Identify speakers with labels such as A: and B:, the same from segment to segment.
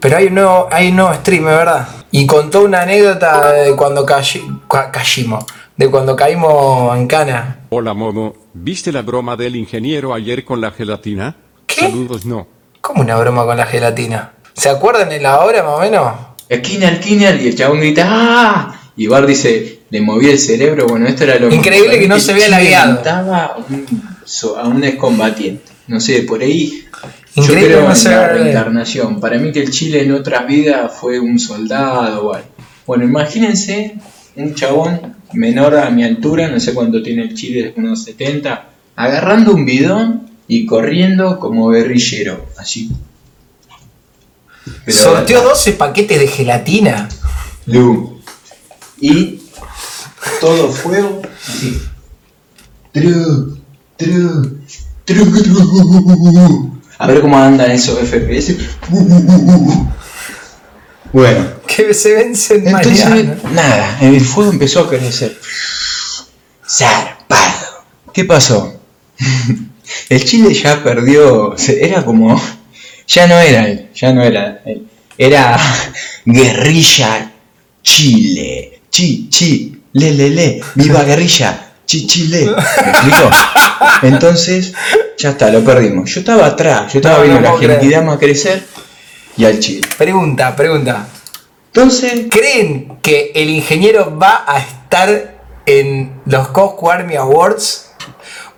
A: Pero hay un nuevo, hay un nuevo stream, ¿verdad? Y contó una anécdota de cuando caímos, de cuando caímos en cana.
B: Hola Momo, ¿viste la broma del ingeniero ayer con la gelatina?
A: ¿Qué?
B: Saludos no.
A: ¿Cómo una broma con la gelatina? ¿Se acuerdan en la hora más o menos?
C: Skinner, Skinner, y el chabón grita ¡Ah! Y Bart dice, le moví el cerebro, bueno, esto era lo
A: Increíble que no se vea lagueado.
C: a un excombatiente. No sé, por ahí
A: Increíble
C: yo creo
A: no
C: en la reencarnación. Para mí que el Chile en otras vidas fue un soldado o algo. Bueno, imagínense un chabón menor a mi altura, no sé cuánto tiene el Chile, unos 70, agarrando un bidón y corriendo como guerrillero, así. Pero-
A: Sorteó 12 paquetes de gelatina.
C: Lu. Y todo fuego así. Tru, tru, tru. A ver cómo andan esos FPS. Bueno,
A: Que se vencen
C: entonces
A: mañana.
C: nada, el fuego empezó a crecer. Zarpado. ¿Qué pasó? El Chile ya perdió, era como, ya no era él, ya no era él, era guerrilla Chile, chi, chi, le, le, le, viva guerrilla, chi, chile, ¿me explico? Entonces, ya está, lo perdimos. Yo estaba atrás, yo estaba
A: No,
C: viendo
A: no
C: a la
A: creer.
C: Genkidama crecer y al Chile.
A: Pregunta, pregunta.
C: Entonces,
A: ¿Creen que el ingeniero va a estar en los Cosco Army Awards?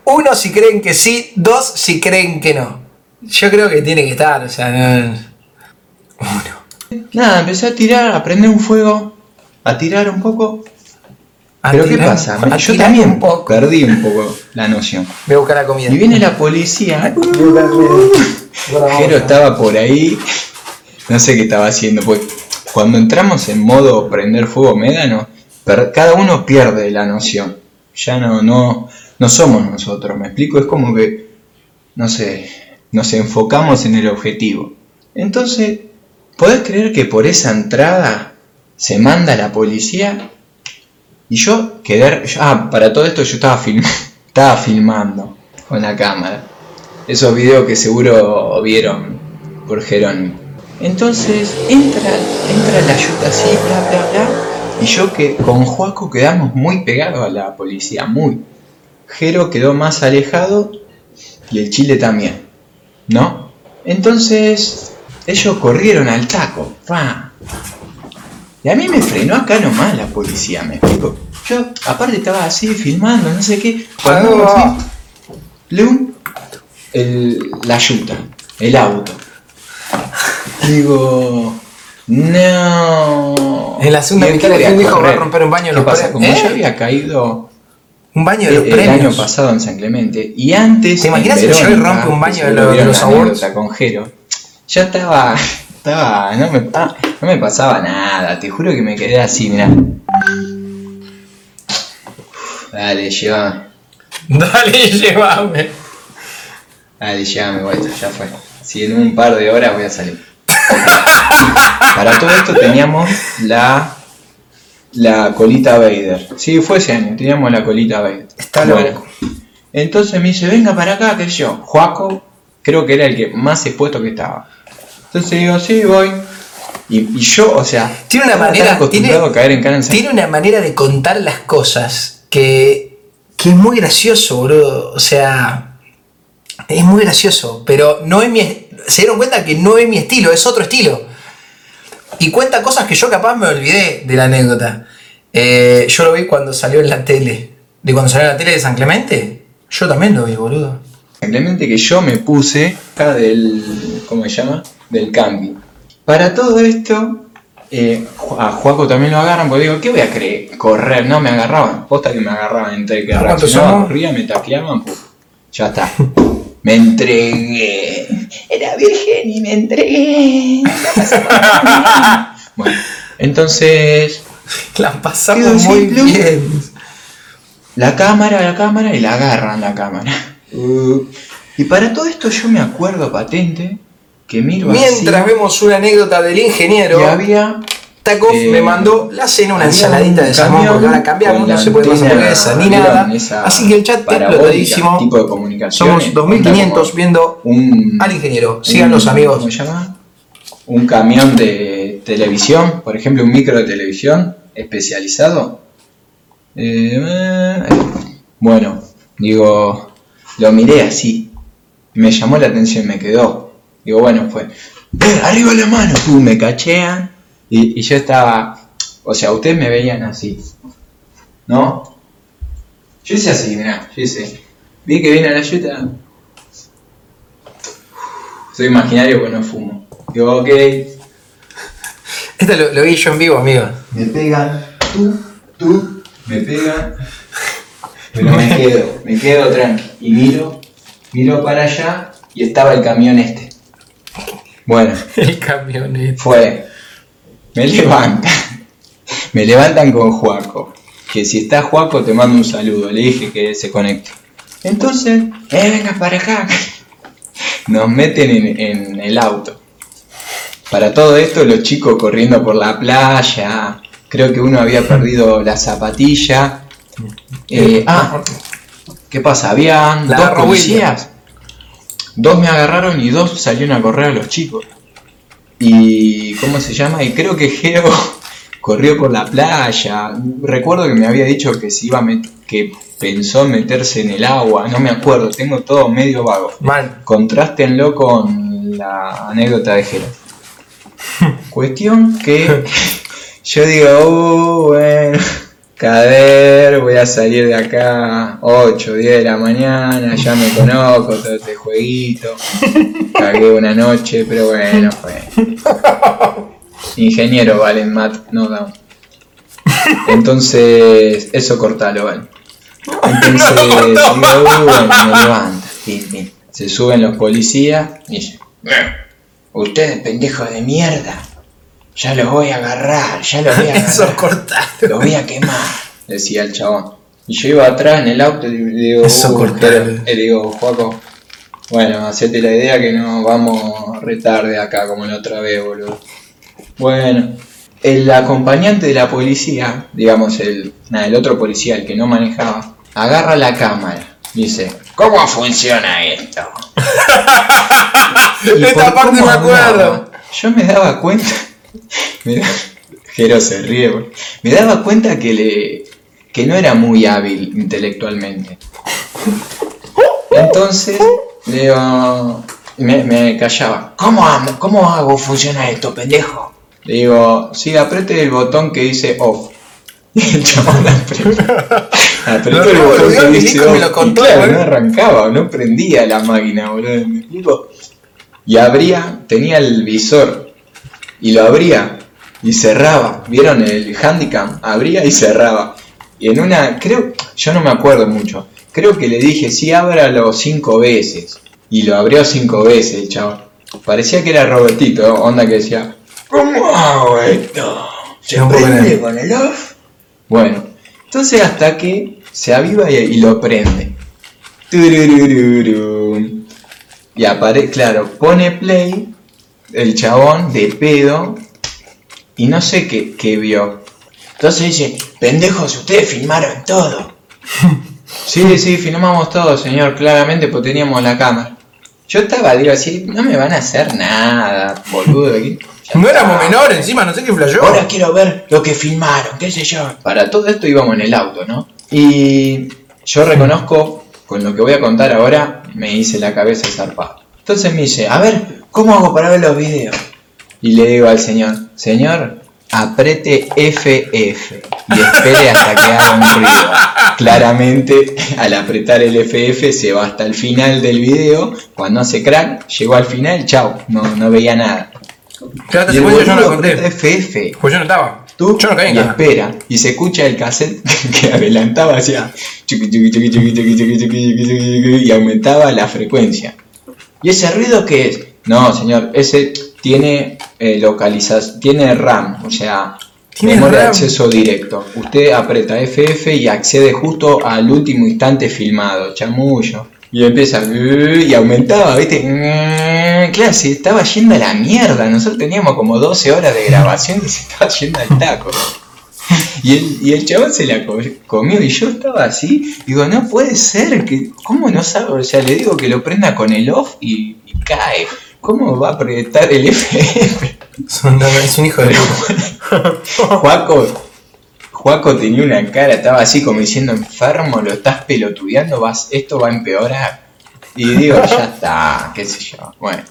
A: Uno, si creen que sí. Dos, si creen que no. Yo creo que tiene que estar, o sea, no. Uno.
C: nada, empecé a tirar, a prender un fuego, a tirar un poco.
A: A
C: Pero ¿qué pasa? Yo también
A: un poco.
C: perdí un poco la noción.
A: Voy a buscar la comida.
C: Y viene la policía. Jero estaba por ahí. No sé qué estaba haciendo. Pues cuando entramos en modo prender fuego médano, cada uno pierde la noción. Ya no, no, no somos nosotros. Me explico, es como que, no sé, nos enfocamos en el objetivo. Entonces, ¿podés creer que por esa entrada se manda la policía? Y yo quedé. ah, para todo esto yo estaba, film, estaba filmando con la cámara. Esos videos que seguro vieron por Jerónimo. Entonces entra, entra la ayuda así, bla bla bla. Y yo que con Juaco quedamos muy pegados a la policía, muy. Jero quedó más alejado y el Chile también. ¿No? Entonces ellos corrieron al taco. ¡fa! Y a mí me frenó acá nomás la policía, me explico. Yo aparte estaba así filmando, no sé qué. Cuando
A: Ah.
C: así, León, el, la yuta, el auto. Digo, no.
A: En la segunda
C: ¿Y
A: mitad del dijo, va a romper un baño en
C: ¿Qué
A: los
C: pasa?
A: premios.
C: Como
A: ¿Eh?
C: yo había caído
A: Un baño de
C: el,
A: los
C: el año
A: premios.
C: pasado en San Clemente y antes.
A: ¿Te imaginas Joey
C: Verónica,
A: rompe un baño de los- de
C: vieron
A: los
C: la
A: awards?
C: anécdota con Jero, ya estaba. Estaba no, me, no me pasaba nada, te juro que me quedé así, mirá. Dale, lleva.
A: Dale, llévame.
C: Dale, llévame, vuelta, ya fue. Si en un par de horas voy a salir. Para todo esto teníamos la la colita Vader. Sí, fue ese año, teníamos la colita Vader.
A: Está
C: Bueno,
A: loco.
C: Entonces me dice, venga para acá, sé yo. Juaco, creo que era el que más expuesto que estaba. Entonces digo, sí, voy. Y, y yo, o sea,
A: Tiene una manera-
C: acostumbrado
A: tiene-
C: a caer en cana
A: Tiene una manera de contar las cosas que, que es muy gracioso, boludo. O sea, es muy gracioso, pero no es mi. Se dieron cuenta que no es mi estilo, es otro estilo. Y cuenta cosas que yo capaz me olvidé de la anécdota. Eh, yo lo vi cuando salió en la tele. De cuando salió en la tele de San Clemente. Yo también lo vi, boludo.
C: Simplemente que yo me puse acá del. ¿Cómo se llama? Del camping. Para todo esto, eh, a Juaco también lo agarran, porque digo, ¿qué voy a creer? Correr, no me agarraban. Posta que me agarraban entre que
A: ¿A cuántos
C: reaccionaba, corría, me tacleaban, puf, ya está. Me entregué. Era virgen y me entregué. La. Bueno, entonces
A: La pasamos muy
C: simple.
A: bien.
C: la cámara, la cámara y la agarran la cámara. Uh, y para todo esto yo me acuerdo patente que miro
A: Mientras
C: así
A: vemos una anécdota del ingeniero.
C: y había
A: Taco
C: Eh,
A: me mandó la cena, una ensaladita de salmón, porque ahora cambiamos, no se puede pasar
C: antena,
A: esa ni nada. Así que el chat
C: parabólica,
A: explotadísimo.
C: tipo de comunicaciones.
A: Somos 2500
C: Onda
A: viendo
C: un
A: al ingeniero. Síganos,
C: un-
A: amigos.
C: ¿Cómo se llama? un camión de televisión, por ejemplo, un micro de televisión especializado. Eh, bueno, digo, lo miré así, me llamó la atención, me quedó. Digo, bueno, fue, ¡Eh, arriba la mano, Pum, me cachean. Y, y yo estaba, o sea, ustedes me veían así, ¿no? Yo hice así, mirá, yo hice, vi que viene la ayuda. Soy imaginario porque no fumo. Digo, ok,
A: Esto lo, lo vi yo en vivo, amigo.
C: me pegan, tú, tú, me pegan, pero me quedo, me quedo tranqui y miro, miro para allá y estaba el camión este. Bueno,
A: El camioneta.
C: fue, me levantan, me levantan con Juaco, que si está Juaco te mando un saludo, le dije que se conecte. Entonces, eh, venga para acá, nos meten en, en el auto. Para todo esto, los chicos corriendo por la playa, creo que uno había perdido la zapatilla. Eh, ah, ¿qué pasa? Habían
A: La
C: dos policías. Dos me agarraron y dos salieron a correr a los chicos. Y, ¿cómo se llama? Y creo que Geo corrió por la playa. Recuerdo que me había dicho que se iba a que pensó en meterse en el agua. No me acuerdo, tengo todo medio vago.
A: Mal.
C: Contrástenlo con la anécdota de Jero. Cuestión que yo digo, "Uh, bueno, cader, voy a salir de acá 8, 10 de la mañana, ya me conozco todo este jueguito. Cagué una noche, pero bueno, fue. Ingeniero, vale, Matt, no down. Entonces, eso cortalo, vale. Entonces, digo, "Uh, bueno, me levanta, fin, fin. Se suben los policías y ustedes pendejos de mierda, ya los voy a agarrar, ya los voy a
A: Eso
C: agarrar,
A: cortado.
C: los voy a quemar, decía el chabón. Y yo iba atrás en el auto y le digo,
A: Eso
C: "Uh,
A: cortalo.
C: Jero", le digo, Juaco, bueno, hacete la idea que no vamos retarde acá como la otra vez, boludo. Bueno, el acompañante de la policía, digamos el, nada, el otro policía, el que no manejaba, agarra la cámara. Dice, ¿cómo funciona esto?
A: Esta parte me acuerdo.
C: hablaba, Yo me daba cuenta. me da- Jero se ríe, boludo. Me daba cuenta que le. que no era muy hábil intelectualmente. Entonces, le digo. Me, me callaba. ¿Cómo, am- ¿Cómo hago funcionar esto, pendejo? Le digo, sí, apriete el botón que dice off. Y el chabón apretó, el botón que dice
A: me
C: off. y claro,
A: boludo.
C: no arrancaba, no prendía la máquina, boludo. Y abría, tenía el visor y lo abría y cerraba. ¿Vieron el handicap? Abría y cerraba. Y en una, creo, yo no me acuerdo mucho. Creo que le dije, sí, ábralo cinco veces. Y lo abrió cinco veces el chavo. Parecía que era Robertito, onda que decía, ¿cómo hago esto? ¿Se prende con el off? Bueno, entonces hasta que se aviva y, y lo prende. Y aparece, claro, pone play el chabón de pedo y no sé qué, qué vio. Entonces dice, pendejos, ustedes filmaron todo. sí, sí, filmamos todo, señor, claramente, pues teníamos la cámara. Yo estaba, digo así, no me van a hacer nada, boludo. aquí.
A: No éramos menores encima, no sé qué flayó.
C: Ahora quiero ver lo que filmaron, qué sé yo. Para todo esto íbamos en el auto, ¿no? Y yo reconozco, con lo que voy a contar ahora, me hice la cabeza zarpada. Entonces me dice, a ver, ¿cómo hago para ver los videos? Y le digo al señor, señor, aprete FF y espere hasta que haga un ruido. Claramente, al apretar el FF se va hasta el final del video. Cuando hace crack, llegó al final, chao, no, no veía nada.
A: Claro,
C: el
A: yo no
C: lo
A: conté.
C: FF.
A: Pues yo no estaba.
C: Tú
A: yo no caí
C: y espera, y se escucha el cassette que adelantaba hacia y aumentaba la frecuencia. ¿Y ese ruido qué es? No, señor, ese tiene eh, localización, tiene RAM, o sea,
A: ¿Tiene
C: memoria de acceso directo. Usted aprieta FF y accede justo al último instante filmado, chamullo. Y empieza y aumentaba, ¿viste? Claro, se estaba yendo a la mierda. Nosotros teníamos como 12 horas de grabación y se estaba yendo al taco. Y el, y el chabón se la co- comió y yo estaba así. Digo, no puede ser, que ¿cómo no sabe? O sea, le digo que lo prenda con el off y, y cae. ¿Cómo va a proyectar el FF?
A: Es un hijo de puta.
C: Juaco, Juaco tenía una cara, estaba así como diciendo, enfermo, lo estás pelotudeando, vas, esto va a empeorar. Y digo, ya está, qué sé yo. Bueno.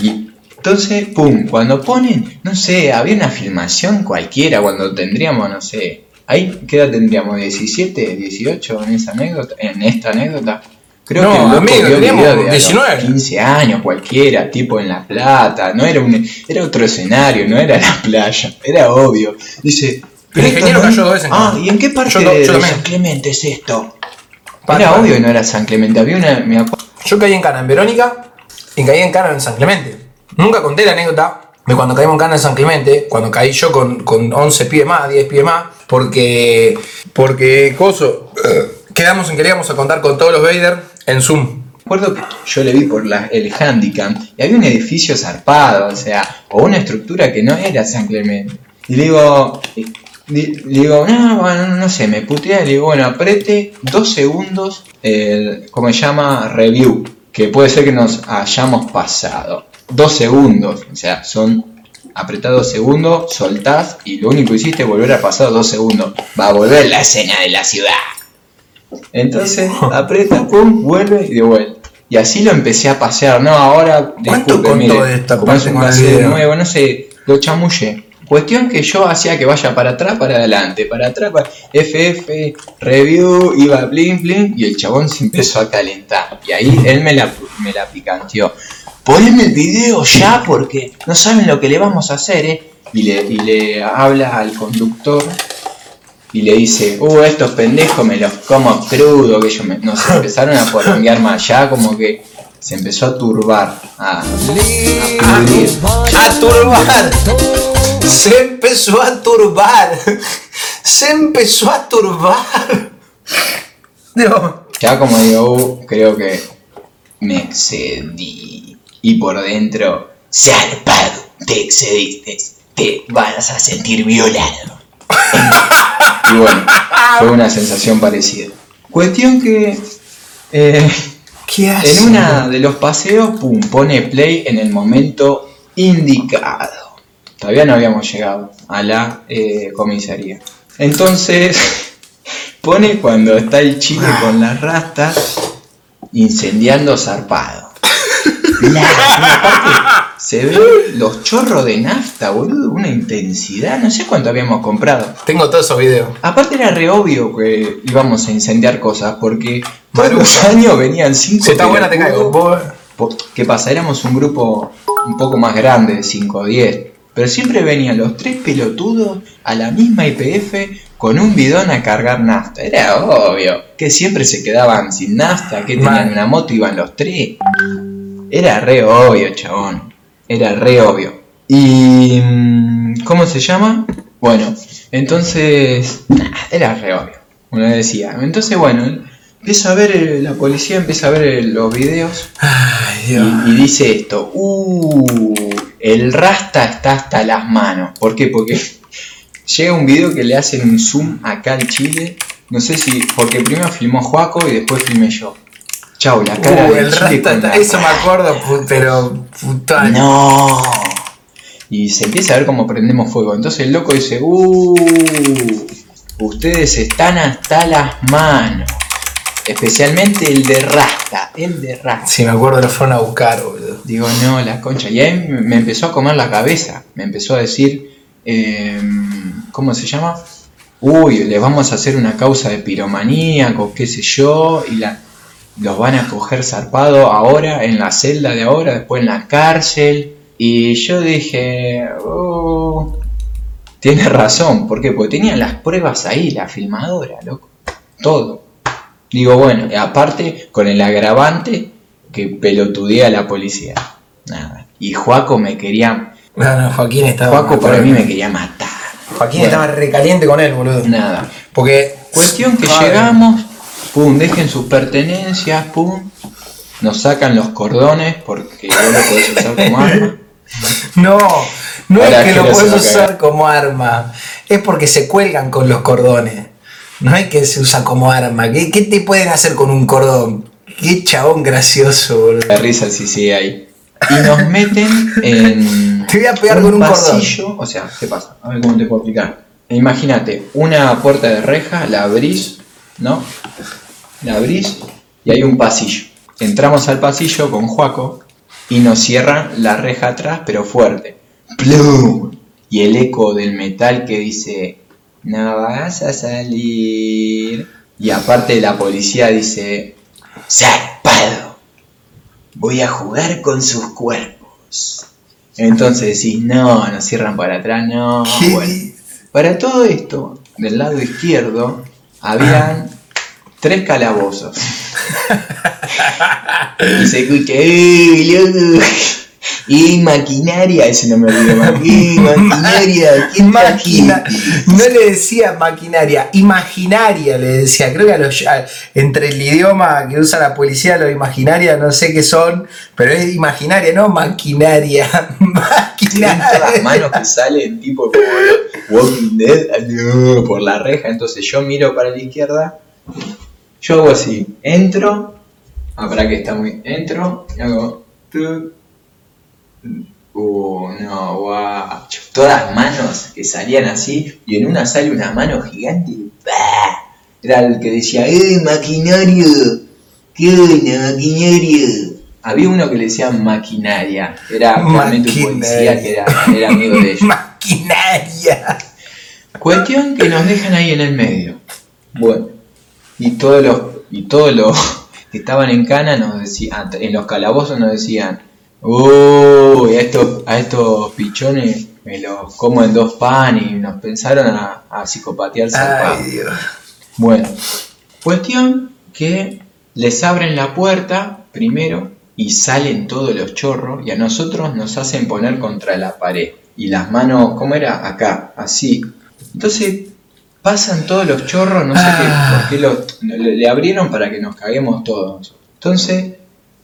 C: Y entonces, pum, cuando ponen, no sé, había una filmación cualquiera cuando tendríamos, no sé, ahí, ¿qué edad tendríamos? ¿17, 18 en esa anécdota? En esta anécdota. Creo
A: No,
C: que el
A: amigo, teníamos
C: video de a los
A: 19.
C: 15 años, cualquiera, tipo en La Plata, no era un, era otro escenario, no era la playa, era obvio. Dice,
A: Pero el ingeniero cayó dos veces en
C: Ah. ¿y en qué parte
A: Yo-
C: de,
A: yo
C: de
A: también.
C: San Clemente es esto?
A: Para,
C: era
A: para.
C: obvio que no era San Clemente, había una, me.
A: Yo caí en Cana en Verónica y caí en Cana en San Clemente. Nunca conté la anécdota de cuando caímos en Cana en San Clemente, cuando caí yo con, con 11 pies más, 10 pies más, porque, porque, coso, quedamos en que le íbamos a contar con todos los Vader en Zoom.
C: Recuerdo que yo le vi por la- el handicap y había un edificio zarpado, o sea, o una estructura que no era San Clemente. Y le digo, le digo, no, bueno, no sé, me putea, le digo, bueno, aprete dos segundos, el, ¿cómo se llama? Review, que puede ser que nos hayamos pasado. Dos segundos, o sea, son apretá dos segundos, soltás y lo único que hiciste es volver a pasar dos segundos. Va a volver la escena de la ciudad. Entonces aprieta, pum, vuelve y de vuelta. Y así lo empecé a pasear, ¿no? Ahora,
A: ¿Cuánto
C: disculpe, mire,
A: de esta
C: como es un
A: con el
C: pase de nuevo, no sé, lo chamullé. Cuestión que yo hacía que vaya para atrás, para adelante, para atrás, para FF, review, iba blin blin y el chabón se empezó a calentar. Y ahí él me la, me la picanteó. Poneme el video ya porque no saben lo que le vamos a hacer, ¿eh? Y le, y le habla al conductor y le dice, uh, estos pendejos me los como crudo, que ellos me- nos empezaron a poronguear más allá, como que se empezó a turbar, a, a pudrir.
A: ¡A turbar! Se empezó a turbar. Se empezó a turbar. Dios.
C: Ya como digo, uh, creo que me excedí. Y por dentro, zarpado, te excediste, te vas a sentir violado. Y bueno, fue una sensación parecida. Cuestión que eh,
A: ¿Qué hace?
C: en una de los paseos, pum, pone play en el momento indicado. Todavía no habíamos llegado a la eh, comisaría. Entonces, pone cuando está el chile con las rastas incendiando zarpado. La- se ven los chorros de nafta, boludo, una intensidad, no sé cuánto habíamos comprado.
A: Tengo todos esos videos.
C: Aparte era re obvio que íbamos a incendiar cosas, porque todos los años venían cinco
A: Si está buena, te caigo. Vos-
C: ¿Qué pasa? Éramos un grupo un poco más grande, de 5 o 10. Pero siempre venían los tres pelotudos a la misma IPF con un bidón a cargar nafta. Era obvio que siempre se quedaban sin nafta, que tenían una moto y iban los tres. Era re obvio, chabón. Era re obvio. Y... mm, ¿Cómo se llama? Bueno, entonces... nah, era re obvio. Uno decía. Entonces, bueno, empieza a ver, eh, la policía empieza a ver eh, los videos
A: Ay,
C: y,
A: Dios.
C: y dice esto, uh, el rasta está hasta las manos. ¿Por qué? Porque llega un video que le hacen un zoom acá al chile. No sé si, porque primero filmó Juaco y después filmé yo. Chau, la cara
A: Uh, el
C: chile con la-
A: eso me acuerdo, pero puta.
C: No. Y se empieza a ver cómo prendemos fuego. Entonces el loco dice, uh, ustedes están hasta las manos. Especialmente el de Rasta, el de Rasta.
A: Si me acuerdo, lo fueron a buscar, boludo.
C: Digo, no, la concha. Y ahí me me empezó a comer la cabeza. Me empezó a decir, em, ¿cómo se llama? Uy, les vamos a hacer una causa de piromaníaco, qué sé yo, y la, los van a coger zarpado ahora, en la celda de ahora, después en la cárcel. Y yo dije, oh, tiene razón, ¿por qué? Porque tenían las pruebas ahí, la filmadora, loco. Todo. Digo, bueno, aparte con el agravante que pelotudea a la policía. Nada. Y Juaco me quería.
A: No, no, Joaquín estaba.
C: Juaco para mí me quería matar.
A: Joaquín
C: Bueno,
A: estaba recaliente con él, boludo.
C: Nada.
A: Porque.
C: Cuestión que
A: Ay,
C: llegamos, pum, dejen sus pertenencias, pum. Nos sacan los cordones porque no lo podés usar como arma.
A: No, no
C: Ahora
A: es que
C: que
A: lo
C: a
A: usar como arma. Es porque se cuelgan con los cordones. No es que se usa como arma. ¿Qué, qué te pueden hacer con un cordón? Qué chabón gracioso, boludo.
C: La risa sí sigue ahí. y nos meten en.
A: Te voy a pegar con un
C: pasillo. O sea, ¿qué pasa? A ver cómo te puedo explicar. Imagínate, una puerta de reja, la abrís, ¿no? La abrís y hay un pasillo. Entramos al pasillo con Juaco y nos cierran la reja atrás, pero fuerte. ¡Plum! Y el eco del metal que dice, no vas a salir. Y aparte la policía dice, ¡Zapado! Voy a jugar con sus cuerpos. Entonces decís, no, nos cierran para atrás, no. Bueno, para todo esto, del lado izquierdo, habían tres calabozos. y se escucha, ¡Ey, loco! Y maquinaria, ese no me olvido más. maquinaria, ¿qué
A: Máquina. No le decía maquinaria, imaginaria le decía. Creo que a los, entre el idioma que usa la policía, lo imaginaria, no sé qué son, pero es imaginaria, no maquinaria. maquinaria.
C: las manos que salen tipo como Walking Dead por la reja. Entonces yo miro para la izquierda, yo hago así, entro, ah, para que está muy. Entro, y hago. Uh, no, guau. Todas las manos que salían así, y en una sale una mano gigante. Era el que decía, ¡eh, maquinario! ¿Qué onda, maquinario? Había uno que le decía maquinaria. Era realmente un policía que era, era amigo de ellos.
A: ¡Maquinaria!
C: Cuestión que nos dejan ahí en el medio. Bueno, y todos los, y todos los que estaban en cana nos decían, en los calabozos nos decían, Uy, a estos, a estos pichones me los como en dos pan y nos pensaron a, a psicopatear
A: Ay,
C: Bueno, cuestión que les abren la puerta primero y salen todos los chorros y a nosotros nos hacen poner contra la pared. Y las manos, ¿cómo era? Acá, así. Entonces pasan todos los chorros, no sé qué, ah. por qué le, le abrieron para que nos caguemos todos. Entonces,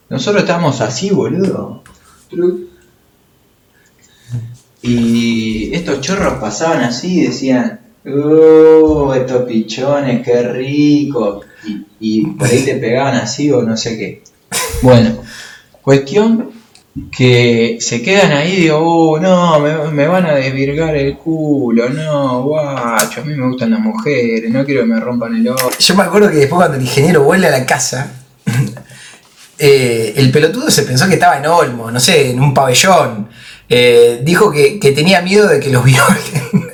C: nosotros estábamos así, boludo. Y estos chorros pasaban así y decían, ¡Oh, estos pichones, qué rico! Y, por ahí te pegaban así o no sé qué. Bueno, cuestión que se quedan ahí digo, oh, no, me, van a desvirgar el culo, no, guacho, a mí me gustan las mujeres, no quiero que me rompan el ojo.
A: Yo me acuerdo que después cuando el ingeniero vuelve a la casa, eh, el pelotudo se pensó que estaba en Olmo, no sé, en un pabellón. Eh, dijo que, tenía miedo de que los violen.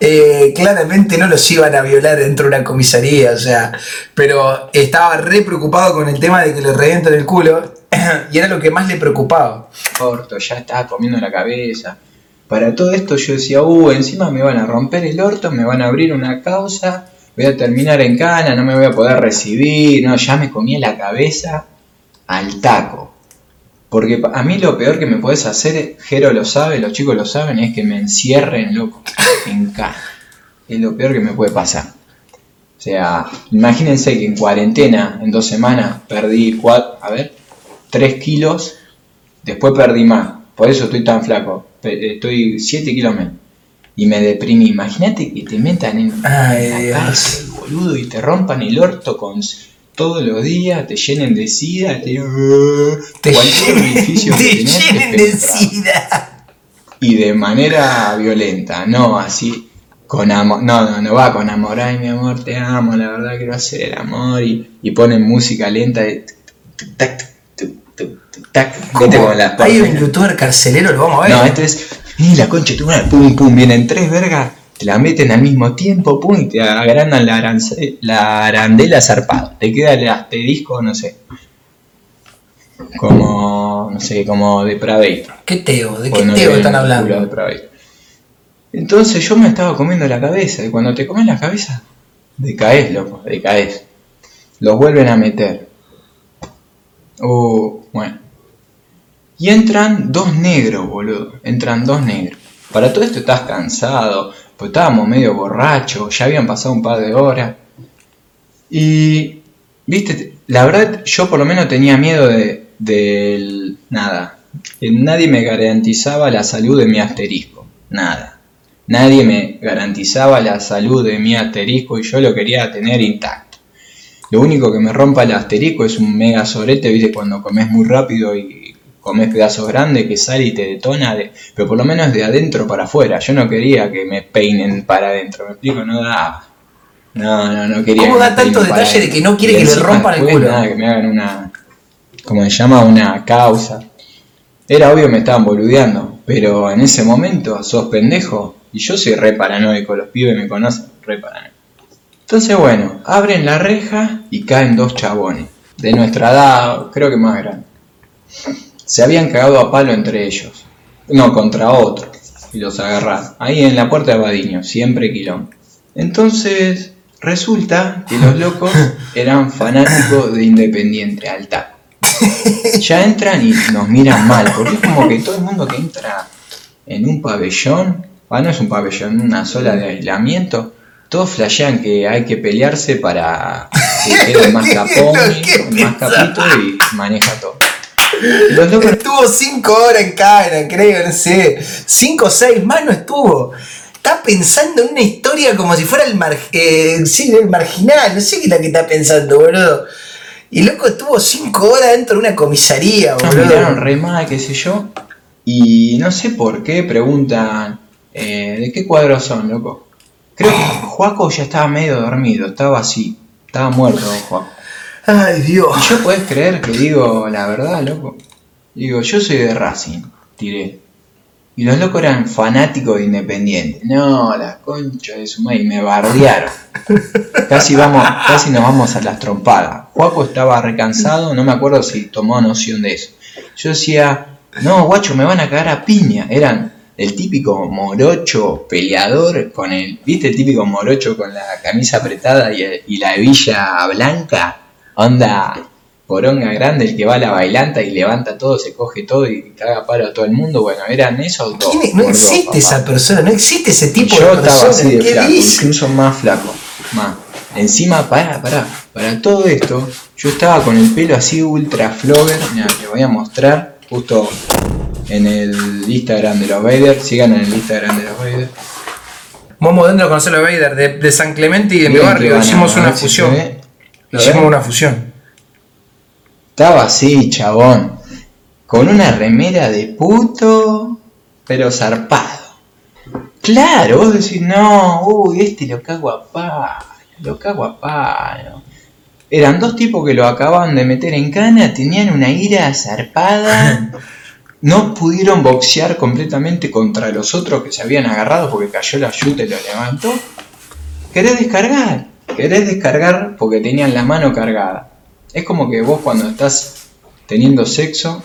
A: Eh, claramente no los iban a violar dentro de una comisaría, o sea, pero estaba re preocupado con el tema de que le revienten el culo y era lo que más le preocupaba.
C: Corto, ya estaba comiendo la cabeza. Para todo esto yo decía, uh, encima me van a romper el orto, me van a abrir una causa voy a terminar en cana, no me voy a poder recibir, no, ya me comí la cabeza al taco. Porque a mí lo peor que me puedes hacer, Jero lo sabe, los chicos lo saben, es que me encierren, loco, en cana. Es lo peor que me puede pasar. O sea, imagínense que en cuarentena, en dos semanas, perdí cuatro, a ver, tres kilos, después perdí más. Por eso estoy tan flaco. Estoy siete kilos menos y me deprimí. Imagínate que te metan en
A: Ay,
C: la cárcel, boludo, y te rompan el orto con todos los días, te llenen de sida, te, cualquier edificio
A: te llenen de sida.
C: Y de manera violenta, no así con amor, no, no, no va con amor, ay mi amor, te amo, la verdad quiero hacer el amor y, y ponen música lenta de tac, tac,
A: Hay un youtuber carcelero, lo vamos a ver.
C: No, este es y la concha tu madre, pum, pum, vienen tres vergas, te la meten al mismo tiempo, pum, y te agrandan la, la arandela zarpado. Te queda el asterisco, no sé. Como, no sé, como de
A: ¿Qué teo? ¿De qué teo están hablando?
C: Entonces yo me estaba comiendo la cabeza, y cuando te comes la cabeza, decaes, loco, decaes. Los vuelven a meter. Uh, bueno. Y entran dos negros, boludo. Entran dos negros. Para todo esto estás cansado, pues estábamos medio borrachos, ya habían pasado un par de horas. Y, viste, la verdad yo por lo menos tenía miedo de, del... nada. Nadie me garantizaba la salud de mi asterisco. Nada. Nadie me garantizaba la salud de mi asterisco y yo lo quería tener intacto. Lo único que me rompa el asterisco es un mega sorete, viste, cuando comes muy rápido y comes pedazos grandes que sale y te detona, de, pero por lo menos de adentro para afuera. Yo no quería que me peinen para adentro, me explico, no da. No, no, no quería.
A: ¿Cómo da tanto detalle de que no quiere que le rompan el culo?
C: Nada, que me hagan una. como se llama? Una causa. Era obvio que me estaban boludeando, pero en ese momento sos pendejo y yo soy re paranoico, los pibes me conocen, re paranoico. Entonces, bueno, abren la reja y caen dos chabones, de nuestra edad, creo que más grande. Se habían cagado a palo entre ellos, no, contra otro, y los agarraron. Ahí en la puerta de Badiño, siempre quilón. Entonces, resulta que los locos eran fanáticos de Independiente, al Ya entran y nos miran mal, porque es como que todo el mundo que entra en un pabellón, ah, no es un pabellón, una sola de aislamiento, todos flashean que hay que pelearse para que quede más capón, más capito y maneja todo.
A: Estuvo cinco horas en cara, creo, no sé. Cinco o seis más no estuvo. Está pensando en una historia como si fuera el, eh, el marginal. No sé qué es la que está pensando, boludo. Y loco estuvo cinco horas dentro de una comisaría, boludo.
C: Nos miraron re mal, qué sé yo. Y no sé por qué preguntan, eh, ¿de qué cuadro son, loco? Creo que Juaco ya estaba medio dormido, estaba así, estaba muerto Juaco.
A: Ay, Dios.
C: ¿Y yo puedes creer que digo la verdad, loco? Digo, yo soy de Racing, tiré. Y los locos eran fanáticos de Independiente. No, la concha de su madre, y me bardearon. Casi, vamos, casi nos vamos a las trompadas. Juaco estaba recansado, no me acuerdo si tomó noción de eso. Yo decía, no, guacho, me van a cagar a piña. Eran el típico morocho peleador con el, ¿viste el típico morocho con la camisa apretada y, la hebilla blanca? Onda poronga grande, el que va a la bailanta y levanta todo, se coge todo y caga palo a todo el mundo. Bueno, eran esos dos.
A: No existe esa persona, no existe ese tipo
C: Yo
A: de persona.
C: Yo estaba así de flaco, incluso más flaco. Más. Encima, para para para todo esto, yo estaba con el pelo así ultra flogger. Mira, te voy a mostrar justo en el Instagram de los Vader. Sigan en el Instagram de los Vader.
A: Momo dentro de conocer los Vader de, de, San Clemente y de mi barrio. Hicimos una fusión. Hicimos una fusión.
C: Estaba así, chabón. Con una remera de puto, pero zarpado. Claro, vos decís, no, uy, este lo cago a palo, lo cago a palo. Eran dos tipos que lo acababan de meter en cana, tenían una ira zarpada. no pudieron boxear completamente contra los otros que se habían agarrado porque cayó la yuta y lo levantó. ¿Querés descargar? ¿Querés descargar porque tenían la mano cargada? Es como que vos cuando estás teniendo sexo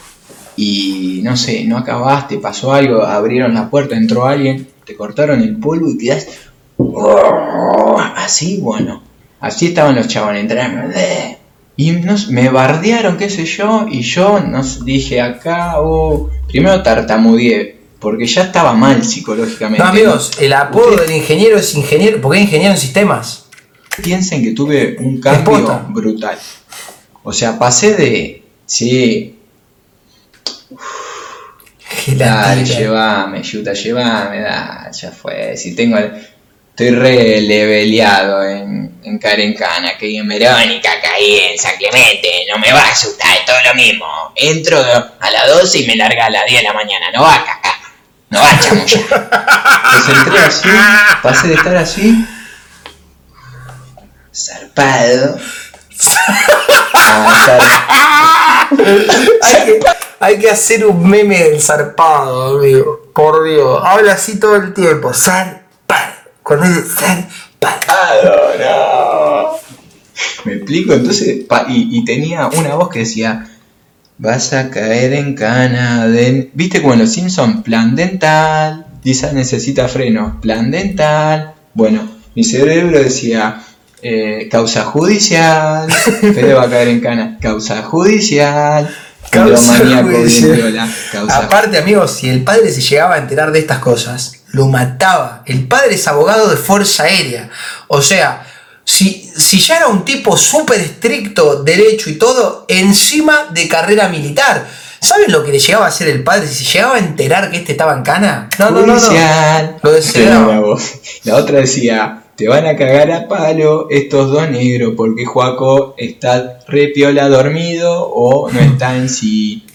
C: y no sé, no acabaste, pasó algo, abrieron la puerta, entró alguien, te cortaron el polvo y quedás así, bueno, así estaban los chavales, entraron, y me bardearon, qué sé yo, y yo nos dije acá, oh, primero tartamudeé, porque ya estaba mal psicológicamente.
A: No, amigos, el apodo del ingeniero es ingeniero, porque es ingeniero en sistemas.
C: Piensen que tuve un cambio brutal. O sea, pasé de. Sí. Dale, llévame, Yuta, llévame, da, ya fue. Si tengo. Estoy re leveleado en, en Carencana, que en Verónica, caí en San Clemente, no me va a asustar, es todo lo mismo. Entro a las 12 y me larga a las 10 de la mañana, no va a cagar, no va a chamullar. Pues entré así, pasé de estar así, zarpado.
A: hay, que, hay que hacer un meme del zarpado, amigo. Por Dios. Habla así todo el tiempo. Zarpado. Cuando dice
C: no. ¿Me explico? Entonces, y, tenía una voz que decía, vas a caer en cana. ¿Viste como los Simpsons? Plan dental. Lisa necesita freno. Plan dental. Bueno, mi cerebro decía, eh, causa judicial. Fede va a caer en cana. Causa judicial.
A: Causa judicial. Aparte, amigos, si el padre se llegaba a enterar de estas cosas, lo mataba. El padre es abogado de Fuerza Aérea. O sea, si, si ya era un tipo súper estricto, derecho y todo, encima de carrera militar. ¿Saben lo que le llegaba a hacer el padre si se llegaba a enterar que este estaba en cana?
C: No, no, no, no. Lo deseaba. La otra decía, te van a cagar a palo estos dos negros porque Juaco está re piola dormido o no está en sí.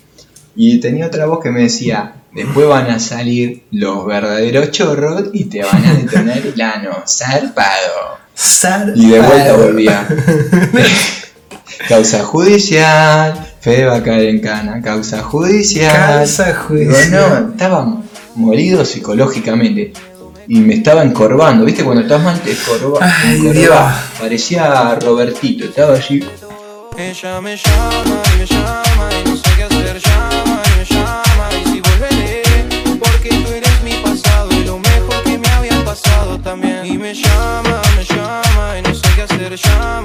C: Y tenía otra voz que me decía, después van a salir los verdaderos chorros y te van a detonar el ano, zarpado.
A: Zarpado.
C: Y de vuelta volvía. Causa judicial, Fede va a caer en cana, causa judicial.
A: Causa judicial.
C: no, estaba molido psicológicamente y me estaba encorvando. ¿Viste cuando estás mal te
A: escorba,
C: Parecía Robertito, estaba allí.
D: Ella me llama y me llama y no sé qué hacer. Llama
A: y me llama y si volveré porque tú eres mi pasado y lo mejor que me había pasado también. Y me llama, me llama y no sé qué hacer. Llama